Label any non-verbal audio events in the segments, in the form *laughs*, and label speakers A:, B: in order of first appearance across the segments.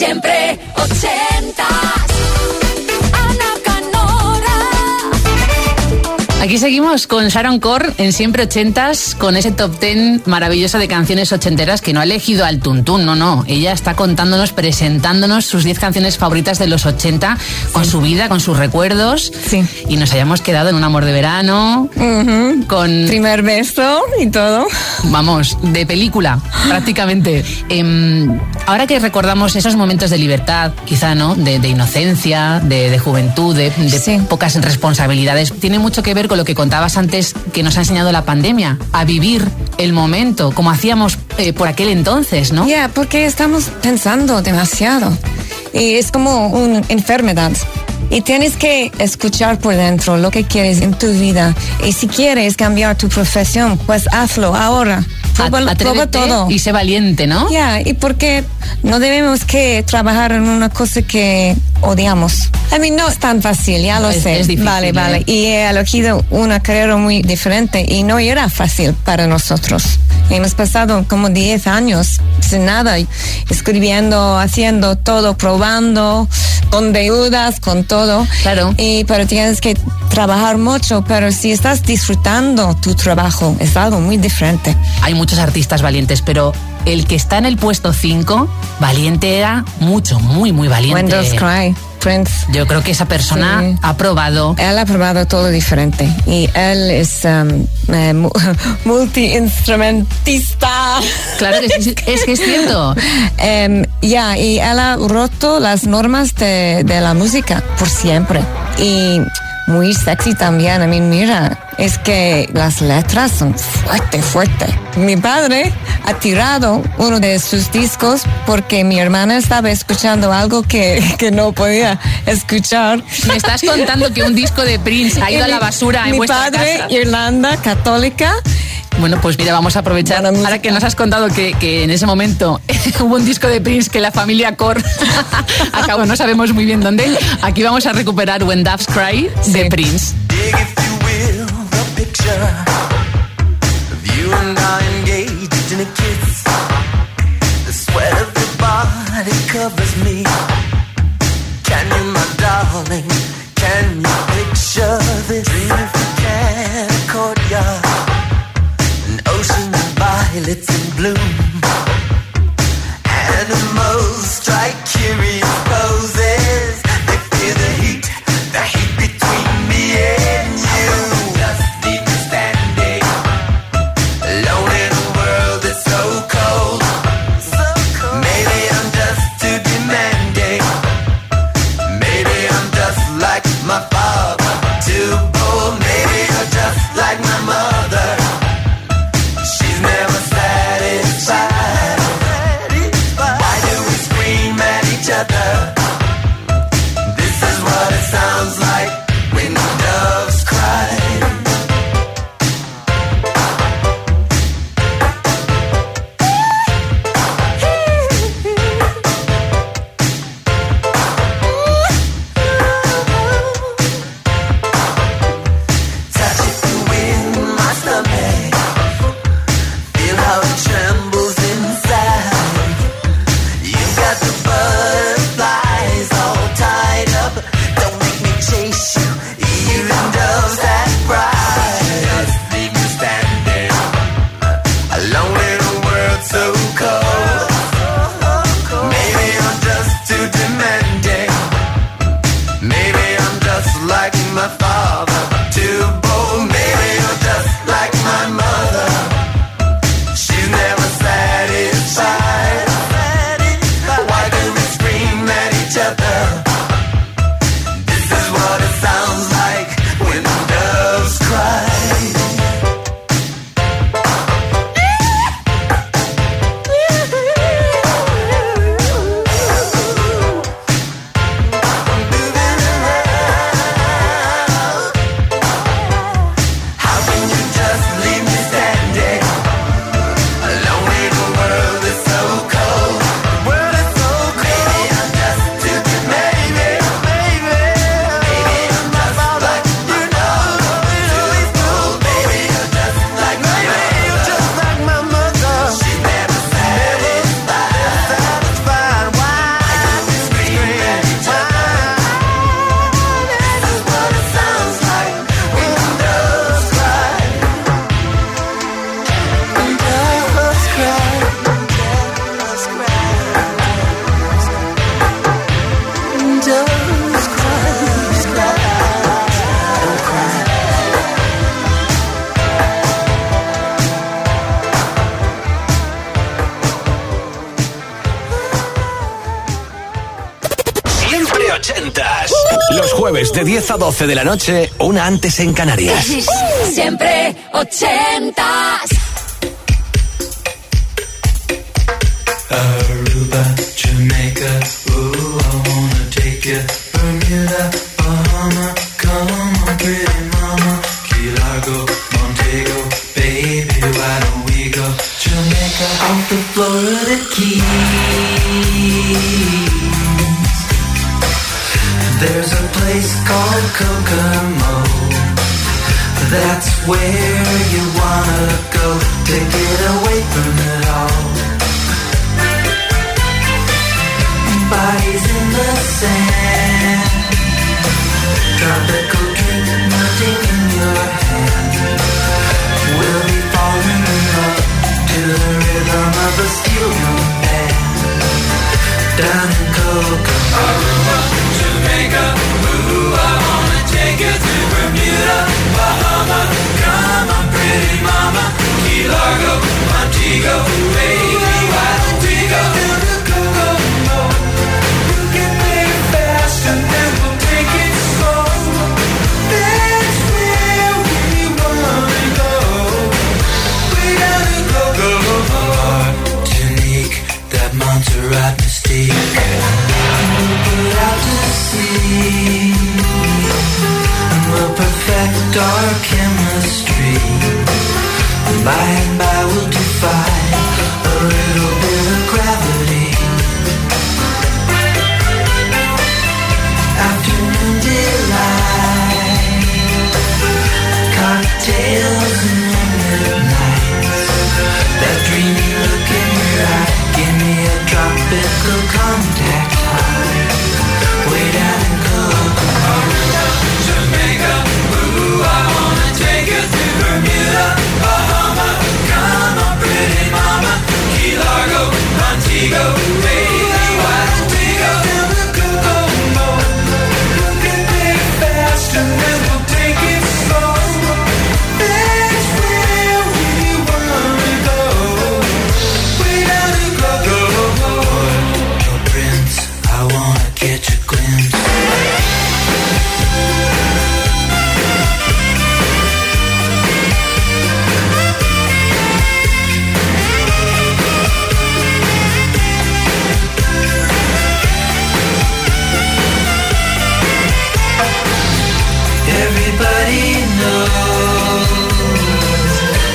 A: Siempre ochentas.
B: Aquí seguimos con Sharon Core en Siempre Ochentas, con ese top ten maravilloso de canciones ochenteras que no ha elegido al tuntún, no, no. Ella está contándonos, presentándonos sus 10 canciones favoritas de los 80, con su vida, con sus recuerdos.
C: Sí.
B: Y nos hayamos quedado en un amor de verano, con...
C: Primer beso y todo.
B: Vamos, de película, prácticamente. Em, ahora que recordamos esos momentos de libertad, quizá, ¿no? De, de inocencia, de, de juventud, de, de
C: Sí.
B: pocas responsabilidades, tiene mucho que ver con lo que contabas antes que nos ha enseñado la pandemia, a vivir el momento, como hacíamos eh, por aquel entonces, ¿no?
C: Ya, porque estamos pensando demasiado. Y es como una enfermedad. Y tienes que escuchar por dentro lo que quieres en tu vida. Y si quieres cambiar tu profesión, pues hazlo ahora. Prueba, todo.
B: y sé valiente, ¿no?
C: Ya, y porque no debemos que trabajar en una cosa que odiamos. A mí no es tan fácil, ya lo
B: Es-
C: sé.
B: es difícil,
C: vale, vale. Y he elegido una carrera muy diferente y no era fácil para nosotros. Hemos pasado como 10 años sin nada, escribiendo, haciendo todo, probando, con deudas, con todo.
B: Claro.
C: Y, pero tienes que trabajar mucho, pero si estás disfrutando tu trabajo, es algo muy diferente.
B: Hay muchos artistas valientes, pero el que está en el puesto 5, valiente era mucho, muy, muy valiente.
C: When Cry, Prince.
B: Yo creo que esa persona
C: Sí.
B: ha probado
C: Él ha probado todo diferente y él es um, eh, mu- *laughs* multiinstrumentista.
B: Claro que sí, es que es cierto. *laughs*
C: Em, ya, y él ha roto las normas de, de la música por siempre. Y muy sexy también. A mí, mira, es que las letras son fuerte, fuerte. Mi padre ha tirado uno de sus discos porque mi hermana estaba escuchando algo que, que no podía escuchar.
B: Me estás contando que un disco de Prince ha *laughs* ido a la basura en
C: Mi
B: vuestra
C: padre,
B: casa.
C: Irlanda, católica.
B: Bueno, pues mira, vamos a aprovechar. Ahora que nos has contado que, que en ese momento *laughs* hubo un disco de Prince que la familia Core *laughs* acabó, no sabemos muy bien dónde. Aquí vamos a recuperar When Doves Cry de
C: Sí.
B: Prince.
D: Dig, if you will, the picture of you and I engaged in a kiss. The sweat of your body covers me. Can you, my darling, can you picture this? Violets in bloom.
E: 10 a 12 de la noche, una antes en Canarias. *laughs*
F: Siempre.
G: Where you wanna go to get away from it all. bodies in the sand. Everybody knows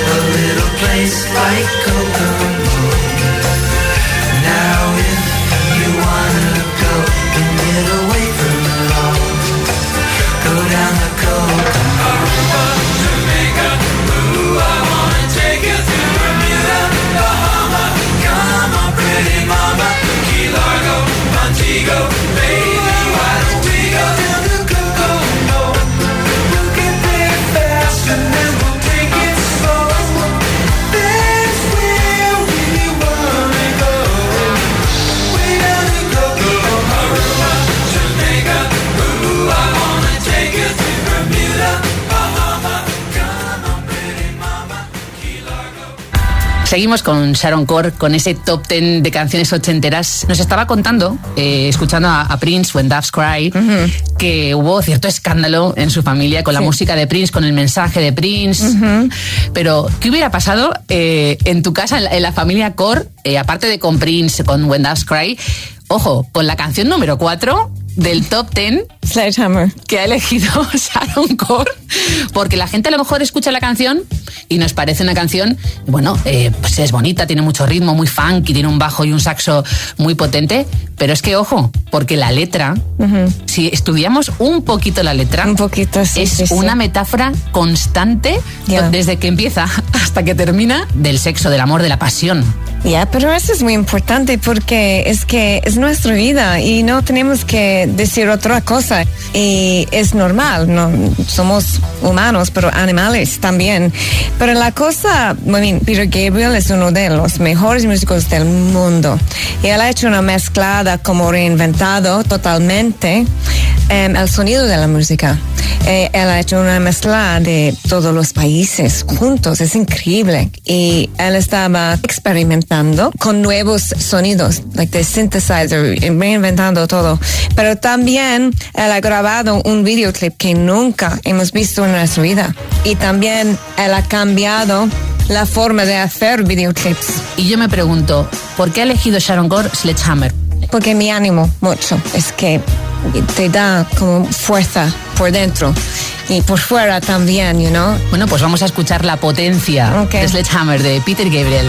G: a little place like Kokomo.
B: Seguimos con Sharon Core, con ese top ten de canciones ochenteras. Nos estaba contando, eh, escuchando a, a Prince, When Doves Cry, que hubo cierto escándalo en su familia con la música de Prince, con el mensaje de Prince. Pero, ¿qué hubiera pasado eh, en tu casa, en la, en la familia Core, eh, aparte de con Prince, con When Doves Cry? Ojo, con la canción número 4 del top 10
C: Sledgehammer.
B: que ha elegido *laughs* Sharon Core, porque la gente a lo mejor escucha la canción y nos parece una canción, bueno, eh, pues es bonita, tiene mucho ritmo, muy funky, tiene un bajo y un saxo muy potente, pero es que ojo, porque la letra, si estudiamos un poquito la letra,
C: Un poquito, sí,
B: es
C: sí, sí.
B: una metáfora constante desde que empieza *laughs* hasta que termina del sexo, del amor, de la pasión.
C: Ya, pero eso es muy importante porque es que es nuestra vida y no tenemos que decir otra cosa. Y es normal, no somos humanos, pero animales también. Pero la cosa, I mean, Peter Gabriel es uno de los mejores músicos del mundo. Y él ha hecho una mezclada como reinventado totalmente em, el sonido de la música. Eh, él ha hecho una mezcla de todos los países juntos, es increíble. Y él estaba experimentando con nuevos sonidos, like the synthesizer, reinventando todo. Pero también él ha grabado un videoclip que nunca hemos visto en nuestra vida. Y también él ha cambiado la forma de hacer videoclips.
H: Y yo me pregunto, ¿por qué ha elegido Sharon Gore Sledgehammer?
C: Porque me animo mucho. Es que te da como fuerza por dentro y por fuera también, you know.
H: Bueno, pues vamos a escuchar la potencia
C: Ok.
H: de Sledgehammer de Peter Gabriel.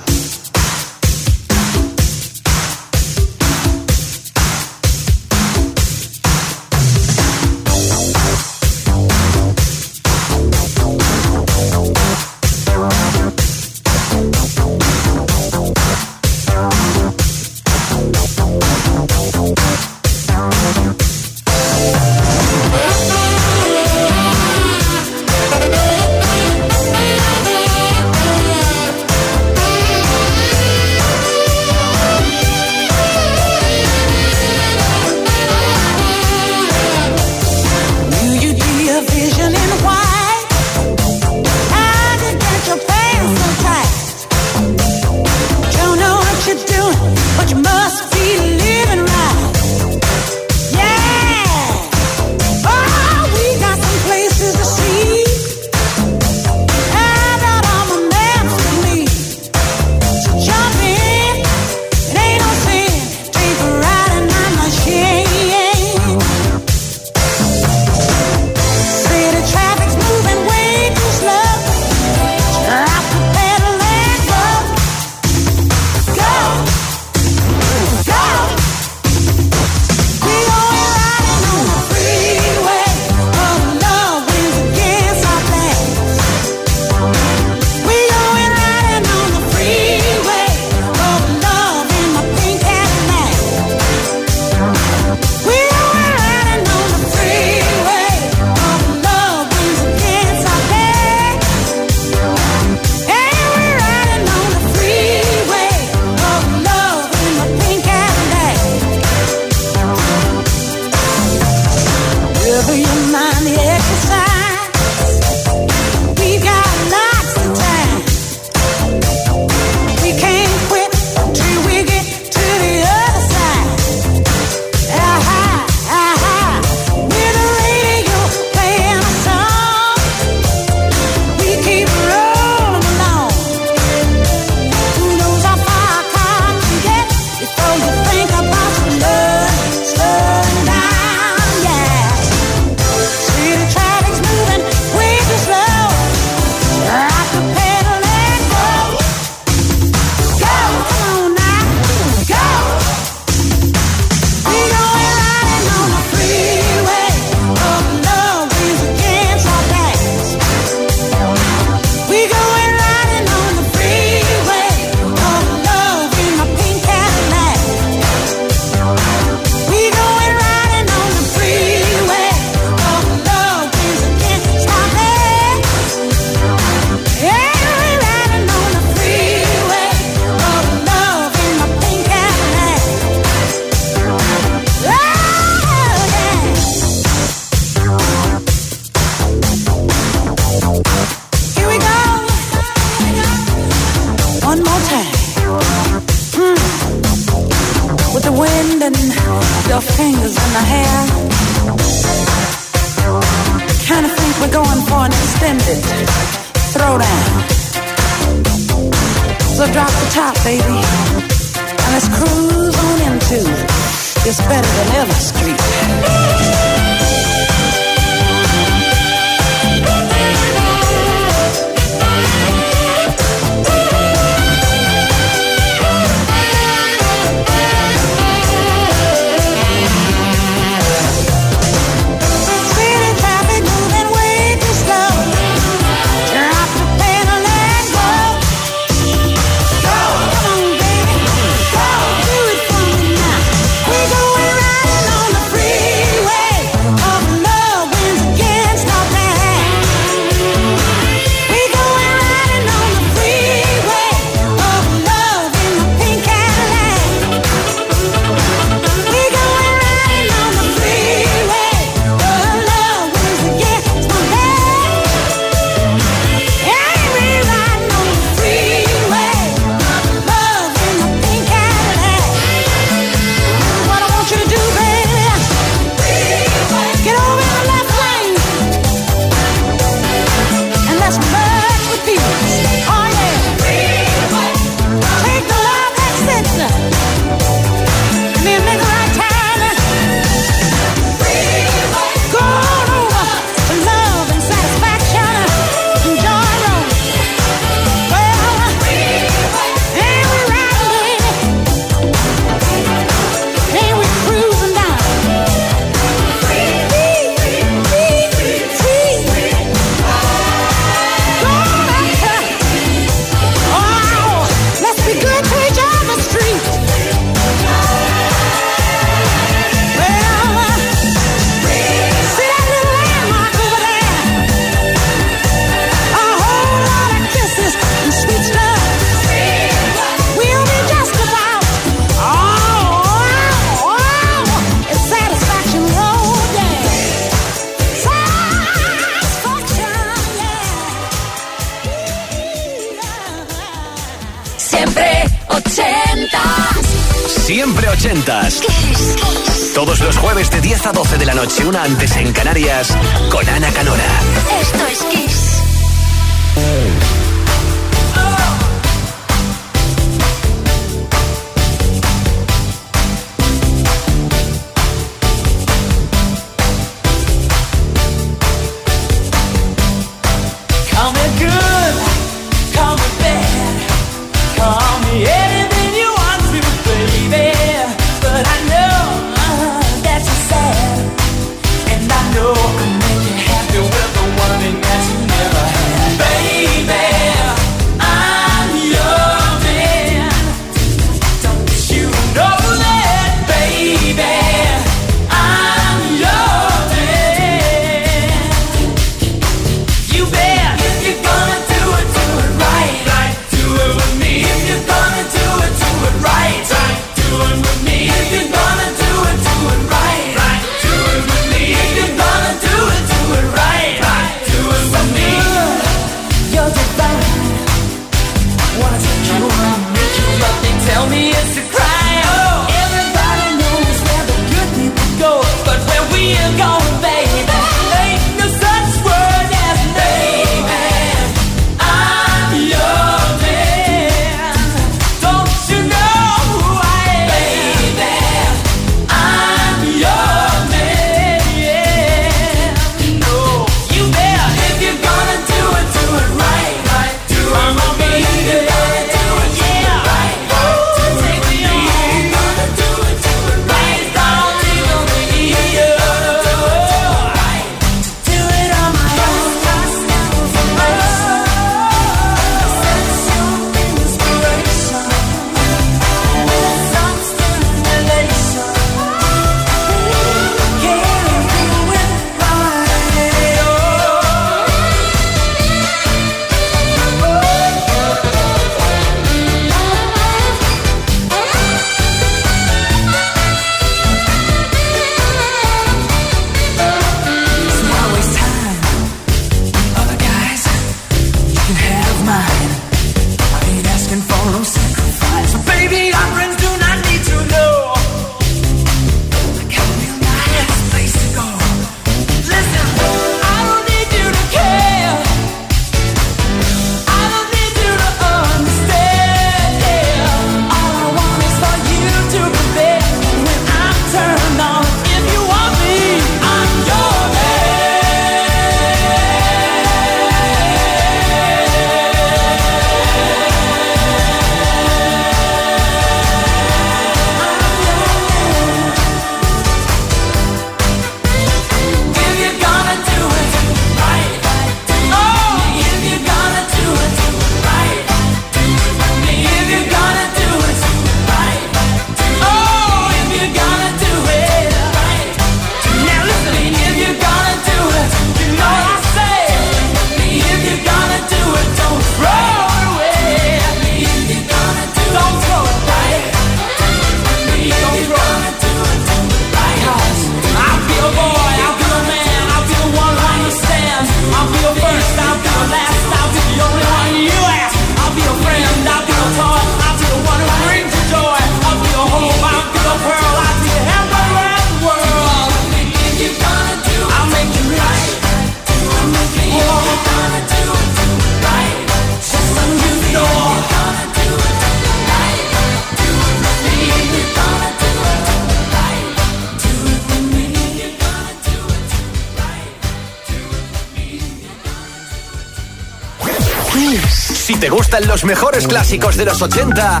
E: los mejores clásicos de los 80.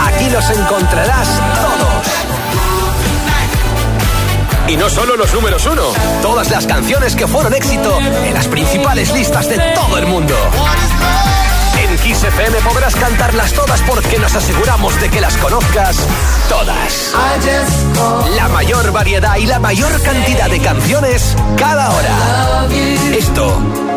E: Aquí los encontrarás todos. Y no solo los números uno, todas las canciones que fueron éxito en las principales listas de todo el mundo. En Kiss podrás cantarlas todas porque nos aseguramos de que las conozcas todas. La mayor variedad y la mayor cantidad de canciones cada hora. Esto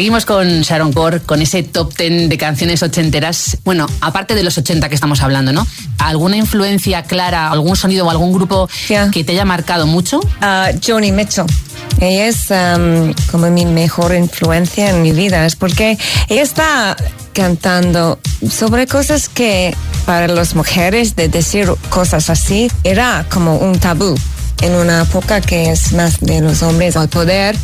B: Seguimos con Sharon Core, con ese top 10 de canciones ochenteras. Bueno, aparte de los 80 que estamos hablando, ¿no? ¿Alguna influencia clara, algún sonido o algún grupo que te haya marcado mucho?
C: Ah, uh, Joni Mitchell. Ella es um, como mi mejor influencia en mi vida. Es porque ella está cantando sobre cosas que para las mujeres de decir cosas así era como un tabú en una época que es más de los hombres al poder,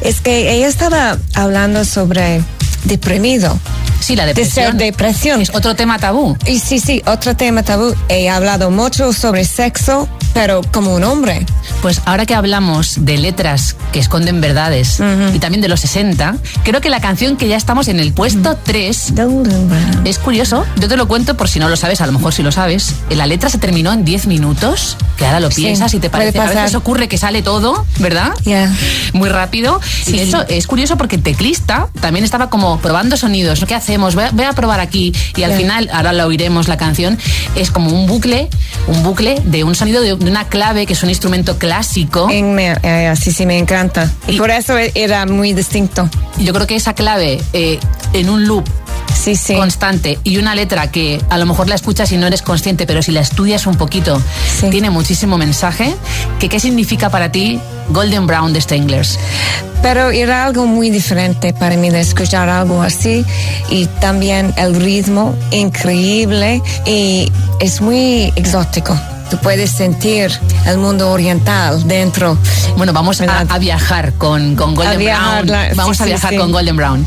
C: es que ella estaba hablando sobre deprimido.
B: Sí, la
C: de
B: depresión.
C: ser depresión.
B: Es otro tema tabú.
C: Y sí, sí, otro tema tabú. He hablado mucho sobre sexo, pero como un hombre.
B: Pues ahora que hablamos de letras que esconden verdades y también de los 60, creo que la canción que ya estamos en el puesto 3
C: Golden Brown.
B: es curioso. Yo te lo cuento por si no lo sabes, a lo mejor si lo sabes. La letra se terminó en 10 minutos, que ahora lo
C: Sí,
B: piensas y te parece. A veces ocurre que sale todo, ¿verdad?
C: Ya.
B: Muy rápido.
C: Sí,
B: y eso es curioso porque el teclista también estaba como probando sonidos. ¿Qué hacemos? Voy a, voy a probar aquí. Y al
C: Ya.
B: final, ahora lo oiremos la canción, es como un bucle, un bucle de un sonido de, de una clave que es un instrumento clásico.
C: En- me- eh, sí, sí, me encanta. Y,
B: Y-
C: por eso e- era muy distinto.
B: Yo creo que esa clave eh, en un loop
C: Sí, sí.
B: constante y una letra que a lo mejor la escuchas y no eres consciente, pero si la estudias un poquito,
C: Sí.
B: tiene muchísimo mensaje. Que, ¿Qué significa para ti Golden Brown de Stranglers?
C: Pero era algo muy diferente para mí de escuchar algo así y también el ritmo increíble y es muy exótico. Tú puedes sentir el mundo oriental dentro.
B: Bueno, vamos a, viajar con, con Golden
C: A viajar,
B: Brown.
C: la-
B: Vamos
C: sí,
B: a viajar
C: sí.
B: con Golden Brown.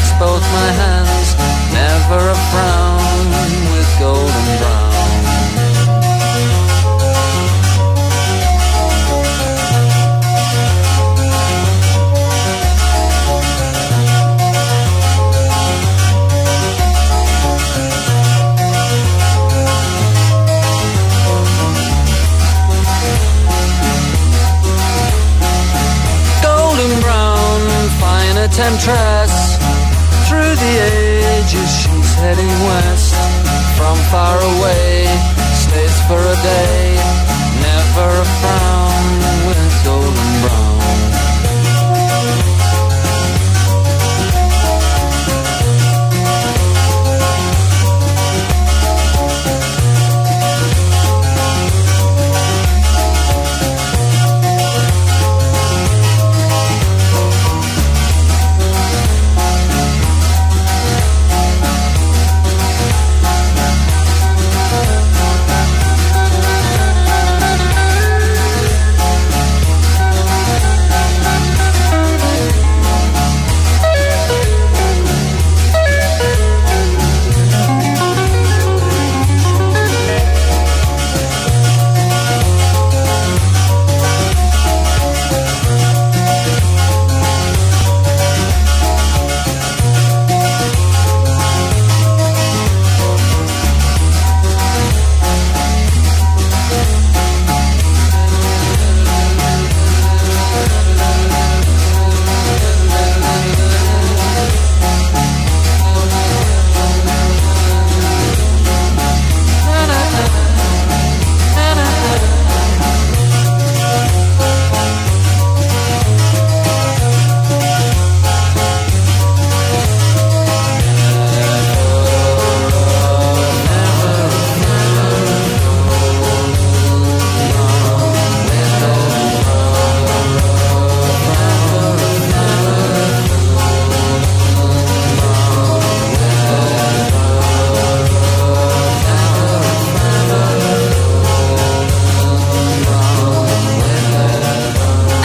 I: takes both my hands never a frown with golden brown golden brown, fine a temptress. Through the ages, she's heading west. From far away,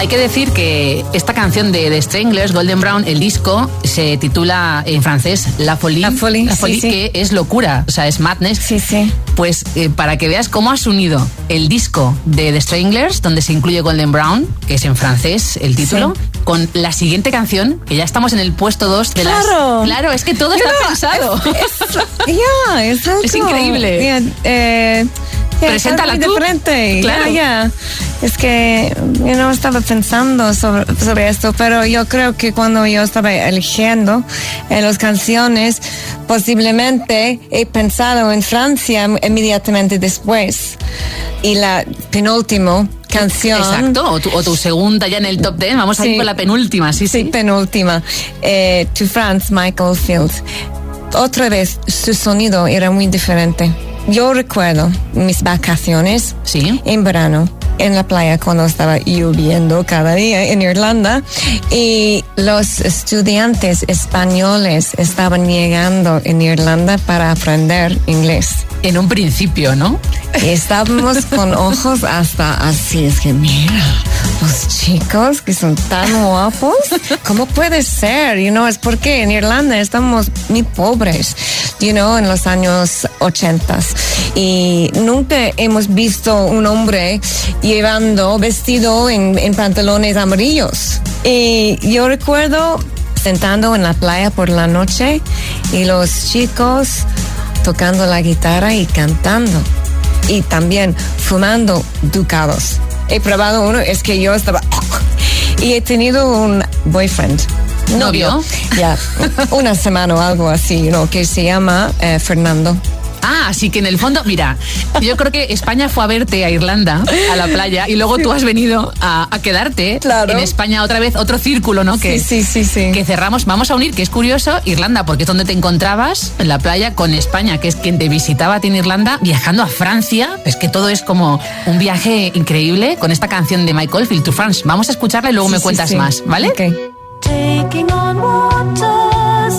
B: Hay que decir que esta canción de The Stranglers, Golden Brown, el disco, se titula en francés La Folie,
C: La Folie, sí, sí.
B: que es locura, o sea, es madness.
C: Sí, sí.
B: Pues eh, para que veas cómo has unido el disco de The Stranglers, donde se incluye Golden Brown, que es en francés el título, con la siguiente canción, que ya estamos en el puesto 2 de
C: Claro.
B: las... Claro, es que todo está pensado.
C: Es *laughs*
B: increíble.
C: Ya, eh, es
B: Preséntala tú.
C: diferente.
B: Claro.
C: Ya. Es que yo no estaba pensando sobre, sobre esto, pero yo creo que cuando yo estaba eligiendo eh, las canciones, posiblemente he pensado en Francia inmediatamente después. Y la penúltima canción.
B: Exacto, o tu, o tu segunda ya en el top 10, vamos a ir con la penúltima, sí,
C: Sí,
B: sí.
C: penúltima. Eh, to France, Michael Field. otra vez su sonido era muy diferente. Yo recuerdo mis vacaciones
B: Sí.
C: en verano en la playa cuando estaba lloviendo cada día en Irlanda y los estudiantes españoles estaban llegando en Irlanda para aprender inglés.
B: En un principio, ¿no?
C: Y estábamos *laughs* con ojos hasta así, es que mira, los chicos que son tan guapos, ¿cómo puede ser? You know, es porque en Irlanda estamos muy pobres, you know, en los años 80 y nunca hemos visto un hombre llevando vestido en, en pantalones amarillos. Y yo recuerdo sentando en la playa por la noche y los chicos tocando la guitarra y cantando. Y también fumando ducados. He probado uno, es que yo estaba... Y he tenido un boyfriend.
B: ¿Novio?
C: Ya, una semana o algo así, ¿no? Que se llama eh, Fernando.
B: Ah, así que en el fondo, mira, yo creo que España fue a verte a Irlanda, a la playa, y luego tú has venido a, a quedarte
C: Claro.
B: en España otra vez, otro círculo, ¿no? Que,
C: Sí, sí, sí, sí.
B: que cerramos. Vamos a unir, que es curioso, Irlanda, porque es donde te encontrabas, en la playa, con España, que es quien te visitaba a ti en Irlanda, viajando a Francia. Es que todo es como un viaje increíble con esta canción de Michael Field to France. Vamos a escucharla y luego me
C: Sí,
B: cuentas
C: sí.
B: más, ¿vale?
C: Ok.
F: Taking on water,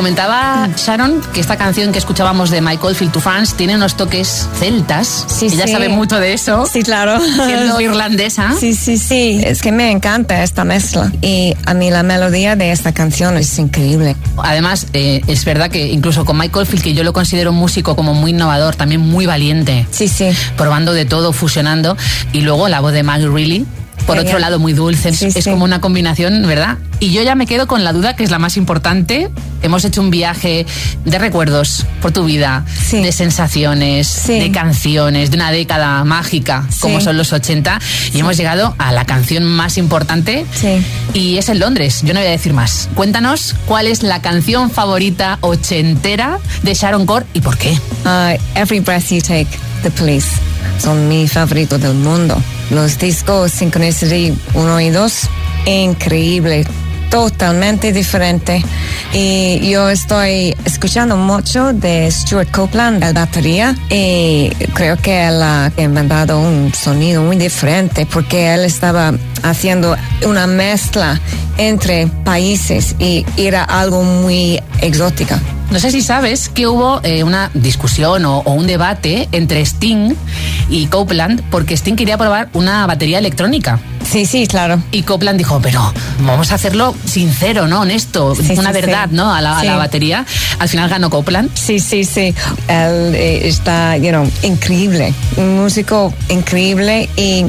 B: comentaba Sharon que esta canción que escuchábamos de Michael Field to France tiene unos toques celtas.
C: Sí,
B: Ella
C: sí.
B: sabe mucho de eso.
C: Sí, claro.
B: Siendo *laughs* irlandesa.
C: Sí, sí, sí. Es que me encanta esta mezcla. Y a mí la melodía de esta canción es increíble.
B: Además, eh, es verdad que incluso con Michael Field, que yo lo considero un músico como muy innovador, también muy valiente,
C: Sí, sí.
B: probando de todo, fusionando. Y luego la voz de Maggie Reilly, por
C: Genial.
B: otro lado muy dulce,
C: Sí,
B: es
C: sí.
B: como una combinación, ¿verdad? Y yo ya me quedo con la duda que es la más importante. Hemos hecho un viaje de recuerdos por tu vida,
C: Sí.
B: de sensaciones, de canciones, de una década mágica como son los 80 y hemos llegado a la canción más importante
C: Sí.
B: y es en Londres. Yo no voy a decir más. Cuéntanos cuál es la canción favorita ochentera de Sharon Core y por qué.
C: Ah, Every Breath You Take, The Police. Son mi favorito del mundo. Los discos Synchronicity 1 y 2, increíble. Totalmente diferente. Y yo estoy escuchando mucho de Stuart Copeland, la batería, y creo que él ha inventado un sonido muy diferente porque él estaba haciendo una mezcla entre países y era algo muy exótica.
B: No sé si sabes que hubo eh, una discusión o, o un debate entre Sting y Copeland porque Sting quería probar una batería electrónica.
C: Sí, sí, claro.
B: Y Copland dijo, pero vamos a hacerlo sincero, ¿no? Honesto,
C: Sí,
B: una
C: sí,
B: verdad,
C: sí.
B: ¿no? A la, a
C: Sí.
B: la batería. Al final ganó Copland.
C: Sí, sí, sí. Él eh, está, you know, increíble. Un músico increíble. Y,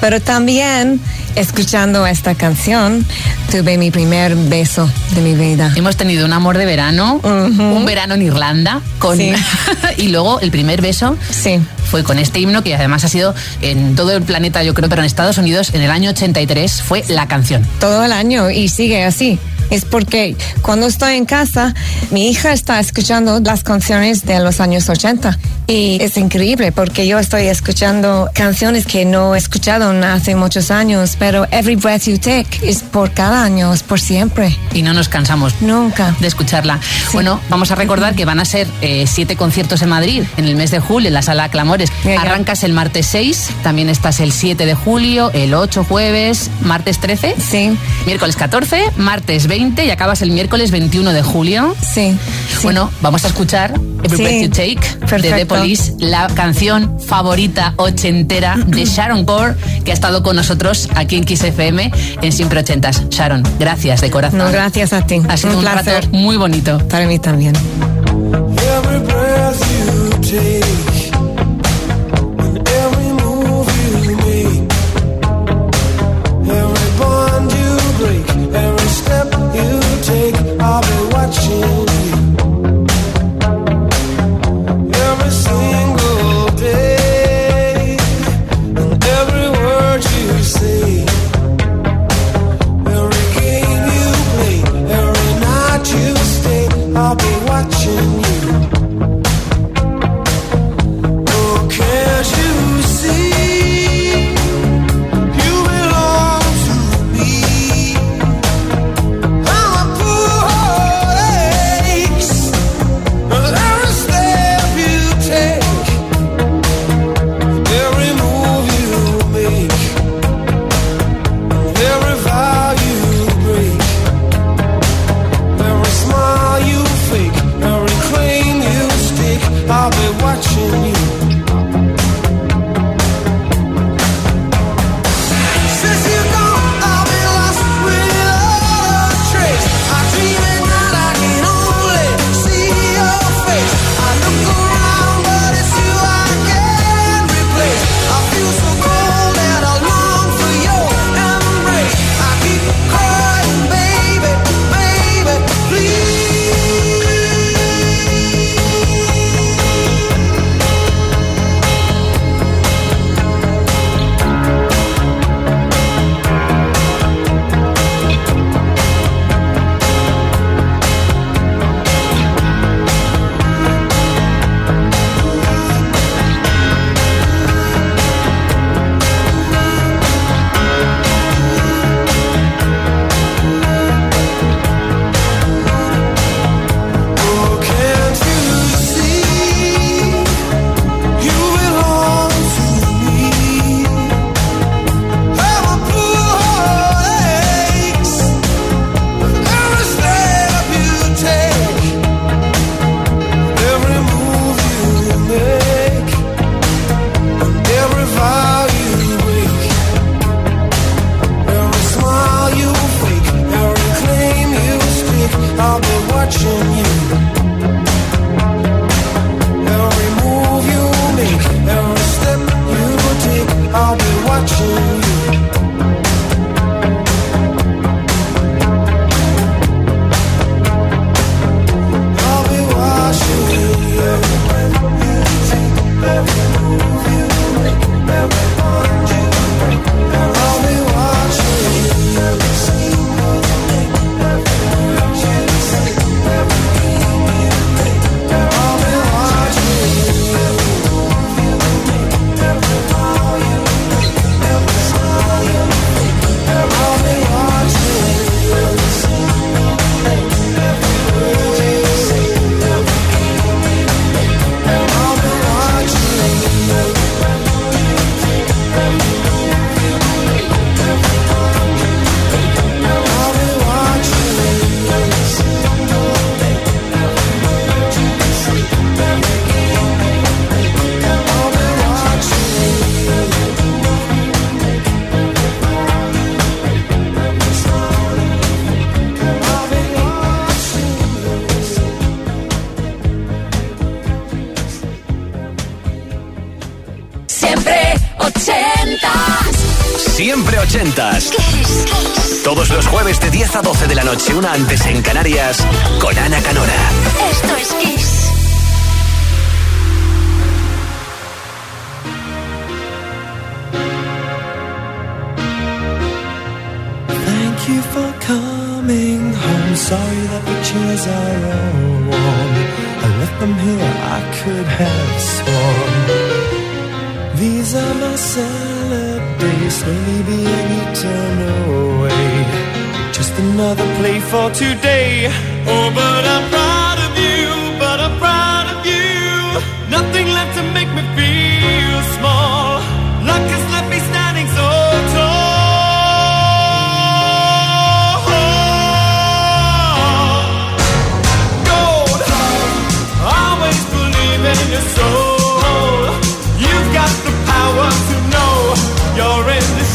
C: pero también, escuchando esta canción, tuve mi primer beso de mi vida.
B: Hemos tenido un amor de verano, un verano en Irlanda, con
C: Sí. *laughs*
B: y luego el primer beso
C: Sí.
B: fue con este himno que además ha sido en todo el planeta, yo creo, pero en Estados Unidos en el año 83 fue la canción.
C: todo el año y sigue así. Es porque cuando estoy en casa, mi hija está escuchando las canciones de los años 80 y es increíble porque yo estoy escuchando canciones que no he escuchado hace muchos años, pero Every Breath You Take es por cada año, es por siempre.
B: Y no nos cansamos
C: Nunca.
B: de escucharla. Bueno, vamos a recordar que van a ser eh, siete conciertos en Madrid en el mes de julio en la sala Clamores. Arrancas el martes 6, también estás el 7 de julio, el 8 jueves, martes 13,
C: Sí,
B: miércoles 14, martes 20 y acabas el miércoles 21 de julio.
C: sí. sí.
B: Bueno, vamos a escuchar Every
C: Sí,
B: Breath You Take de The. Police, la canción favorita ochentera de *clears throat* Sharon Core, que ha estado con nosotros aquí en Kiss FM en Siempre Ochentas. Sharon, gracias de corazón.
C: No, gracias a ti.
B: Ha sido
C: un
B: un,
C: placer.
B: rato muy bonito.
C: Para mí también.
J: Every breath you take,
F: ochentas.
E: Siempre ochentas. Todos los jueves de 10 a 12 de la noche, una antes en Canarias, con Ana Canora.
F: Esto es Kiss.
H: Thank you for coming home. Sorry that the chairs are all warm. I left them here, I could have sworn. These are my salad days, slowly being eaten away. Just another play for today. Oh, but I'm proud of you, but I'm proud of you. Nothing left to make me feel got the power to know you're indestructible.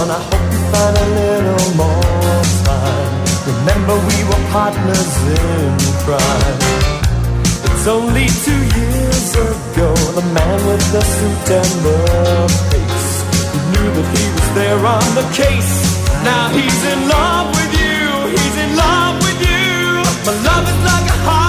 H: Gone, I hope you find a little more time. Remember, we were partners in crime. It's only two years ago, the man with the suit and the face. He knew that he was there on the case. Now he's in love with you, he's in love with you. My love is like a hard